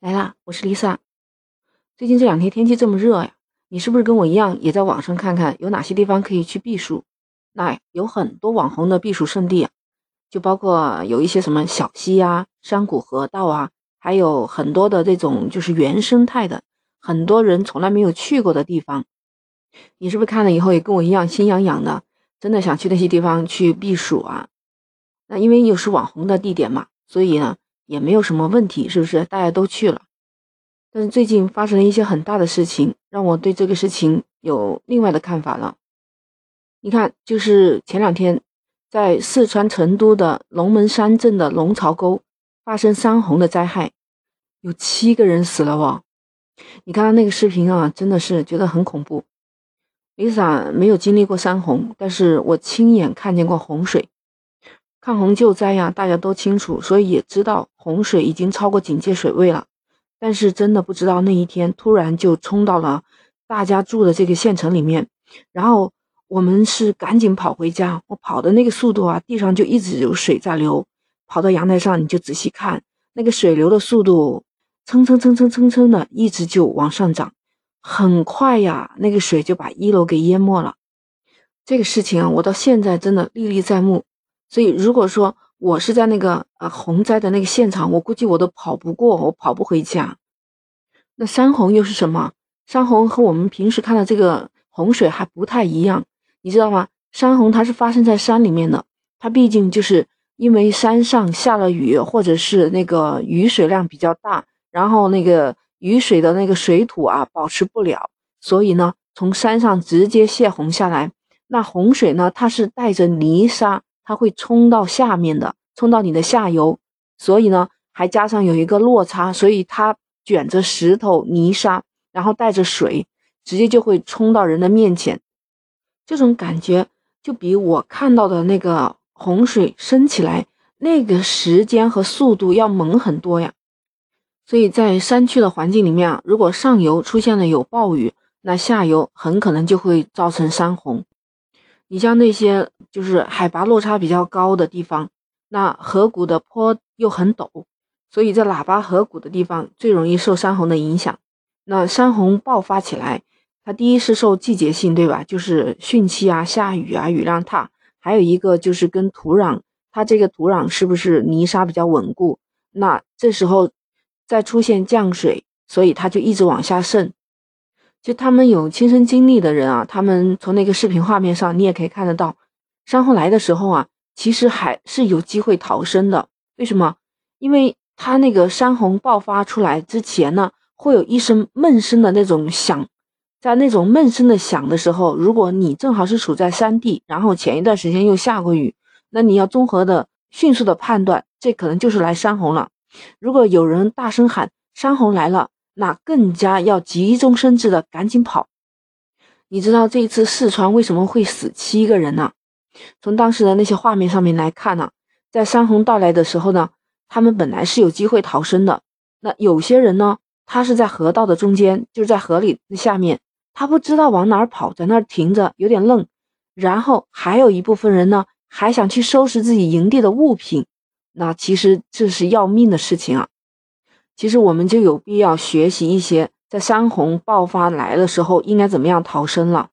来啦，我是 Lisa。最近这两天天气这么热呀，你是不是跟我一样，也在网上看看有哪些地方可以去避暑？那有很多网红的避暑胜地，就包括有一些什么小溪呀、山谷河道啊，还有很多的这种就是原生态的，很多人从来没有去过的地方。你是不是看了以后也跟我一样心痒痒的，真的想去那些地方去避暑啊？那因为又是网红的地点嘛，所以呢。也没有什么问题，是不是？大家都去了，但是最近发生了一些很大的事情，让我对这个事情有另外的看法了。你看，就是前两天在四川成都的龙门山镇的龙槽沟发生山洪的灾害，有七个人死了哇！你看到那个视频啊，真的是觉得很恐怖。Lisa 没有经历过山洪，但是我亲眼看见过洪水。抗洪救灾呀，大家都清楚，所以也知道洪水已经超过警戒水位了。但是真的不知道那一天突然就冲到了大家住的这个县城里面，然后我们是赶紧跑回家。我跑的那个速度啊，地上就一直有水在流。跑到阳台上，你就仔细看那个水流的速度，蹭蹭蹭蹭蹭蹭的，一直就往上涨，很快呀，那个水就把一楼给淹没了。这个事情啊，我到现在真的历历在目。所以，如果说我是在那个呃洪灾的那个现场，我估计我都跑不过，我跑不回家。那山洪又是什么？山洪和我们平时看到这个洪水还不太一样，你知道吗？山洪它是发生在山里面的，它毕竟就是因为山上下了雨，或者是那个雨水量比较大，然后那个雨水的那个水土啊保持不了，所以呢，从山上直接泄洪下来。那洪水呢，它是带着泥沙。它会冲到下面的，冲到你的下游，所以呢，还加上有一个落差，所以它卷着石头、泥沙，然后带着水，直接就会冲到人的面前。这种感觉就比我看到的那个洪水升起来那个时间和速度要猛很多呀。所以在山区的环境里面啊，如果上游出现了有暴雨，那下游很可能就会造成山洪。你像那些就是海拔落差比较高的地方，那河谷的坡又很陡，所以在喇叭河谷的地方最容易受山洪的影响。那山洪爆发起来，它第一是受季节性，对吧？就是汛期啊、下雨啊、雨量大，还有一个就是跟土壤，它这个土壤是不是泥沙比较稳固？那这时候再出现降水，所以它就一直往下渗。就他们有亲身经历的人啊，他们从那个视频画面上，你也可以看得到，山洪来的时候啊，其实还是有机会逃生的。为什么？因为它那个山洪爆发出来之前呢，会有一声闷声的那种响，在那种闷声的响的时候，如果你正好是处在山地，然后前一段时间又下过雨，那你要综合的、迅速的判断，这可能就是来山洪了。如果有人大声喊山洪来了。那更加要急中生智的赶紧跑。你知道这一次四川为什么会死七个人呢？从当时的那些画面上面来看呢，在山洪到来的时候呢，他们本来是有机会逃生的。那有些人呢，他是在河道的中间，就是在河里的下面，他不知道往哪儿跑，在那儿停着，有点愣。然后还有一部分人呢，还想去收拾自己营地的物品。那其实这是要命的事情啊。其实我们就有必要学习一些在山洪爆发来的时候应该怎么样逃生了。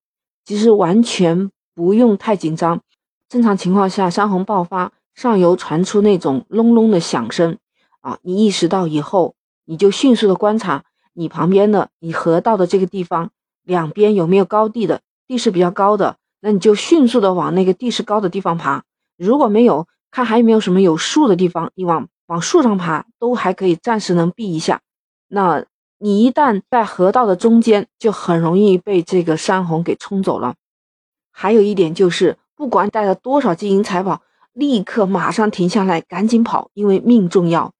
其实完全不用太紧张。正常情况下，山洪爆发上游传出那种隆隆的响声啊，你意识到以后，你就迅速的观察你旁边的你河道的这个地方两边有没有高地的地势比较高的，那你就迅速的往那个地势高的地方爬。如果没有，看还有没有什么有树的地方，你往。往树上爬都还可以，暂时能避一下。那你一旦在河道的中间，就很容易被这个山洪给冲走了。还有一点就是，不管带了多少金银财宝，立刻马上停下来，赶紧跑，因为命重要。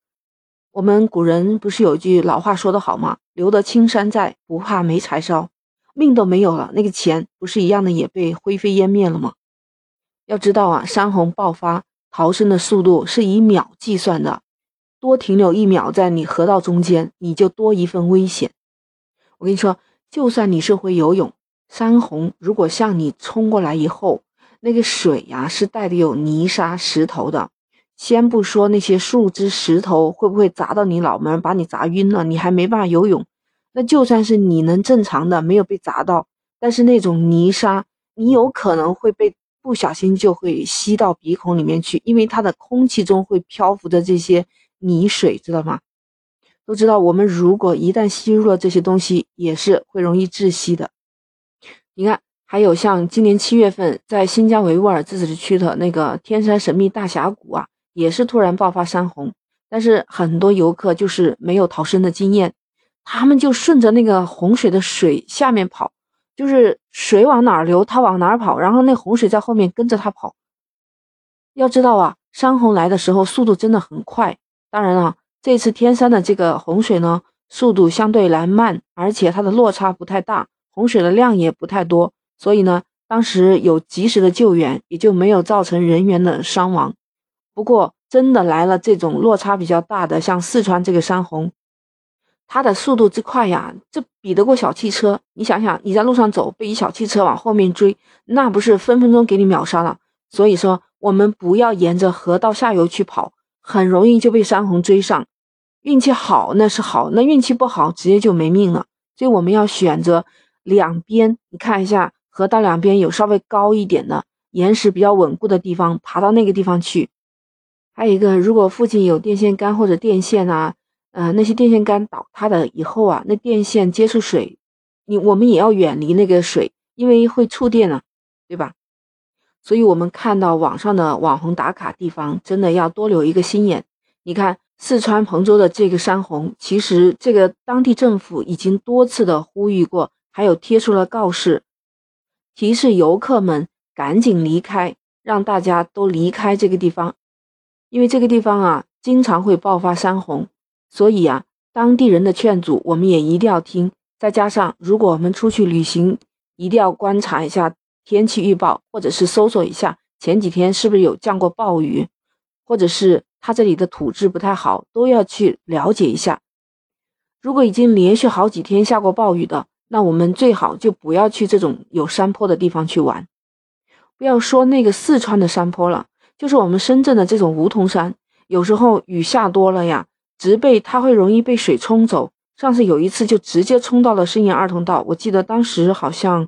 我们古人不是有句老话说得好吗？留得青山在，不怕没柴烧。命都没有了，那个钱不是一样的也被灰飞烟灭了吗？要知道啊，山洪爆发。逃生的速度是以秒计算的，多停留一秒在你河道中间，你就多一份危险。我跟你说，就算你是会游泳，山洪如果向你冲过来以后，那个水呀是带的有泥沙、石头的，先不说那些树枝、石头会不会砸到你脑门，把你砸晕了，你还没办法游泳。那就算是你能正常的没有被砸到，但是那种泥沙，你有可能会被不小心就会吸到鼻孔里面去，因为它的空气中会漂浮着这些泥水，知道吗？都知道，我们如果一旦吸入了这些东西，也是会容易窒息的。你看。还有像今年七月份在新疆维吾尔自治区的那个天山神秘大峡谷啊，也是突然爆发山洪，但是很多游客就是没有逃生的经验，他们就顺着那个洪水的水下面跑，就是水往哪儿流，它往哪儿跑，然后那洪水在后面跟着它跑。要知道啊，山洪来的时候速度真的很快。当然了，这次天山的这个洪水呢，速度相对来慢，而且它的落差不太大，洪水的量也不太多。所以呢，当时有及时的救援，也就没有造成人员的伤亡。不过，真的来了这种落差比较大的，像四川这个山洪，它的速度之快呀，这比得过小汽车。你想想，你在路上走，被一小汽车往后面追，那不是分分钟给你秒杀了？所以说，我们不要沿着河道下游去跑，很容易就被山洪追上。运气好那是好，那运气不好，直接就没命了。所以我们要选择两边，你看一下。河道两边有稍微高一点的岩石比较稳固的地方，爬到那个地方去。还有一个，如果附近有电线杆或者电线啊，呃，那些电线杆倒塌的以后啊，那电线接触水，你我们也要远离那个水，因为会触电呢，对吧？所以，我们看到网上的网红打卡地方，真的要多留一个心眼。你看四川彭州的这个山洪，其实这个当地政府已经多次的呼吁过，还有贴出了告示。提示游客们赶紧离开，让大家都离开这个地方，因为这个地方啊经常会爆发山洪，所以啊当地人的劝阻我们也一定要听。再加上如果我们出去旅行，一定要观察一下天气预报，或者是搜索一下前几天是不是有降过暴雨，或者是它这里的土质不太好，都要去了解一下。如果已经连续好几天下过暴雨的，那我们最好就不要去这种有山坡的地方去玩，不要说那个四川的山坡了，就是我们深圳的这种梧桐山，有时候雨下多了呀，植被它会容易被水冲走。上次有一次就直接冲到了深岩二通道，我记得当时好像，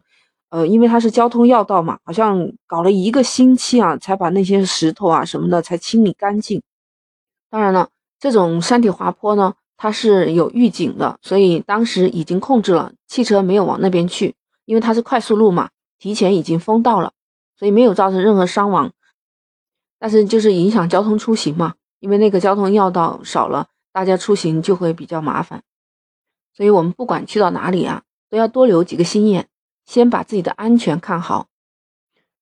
呃，因为它是交通要道嘛，好像搞了一个星期啊，才把那些石头啊什么的才清理干净。当然了，这种山体滑坡呢。它是有预警的，所以当时已经控制了，汽车没有往那边去，因为它是快速路嘛，提前已经封道了，所以没有造成任何伤亡。但是就是影响交通出行嘛，因为那个交通要道少了，大家出行就会比较麻烦。所以我们不管去到哪里啊，都要多留几个心眼，先把自己的安全看好。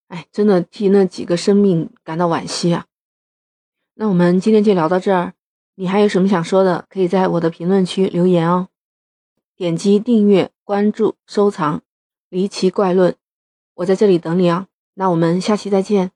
哎，真的替那几个生命感到惋惜啊。那我们今天就聊到这儿。你还有什么想说的？可以在我的评论区留言哦。点击订阅、关注、收藏，离奇怪论，我在这里等你哦。那我们下期再见。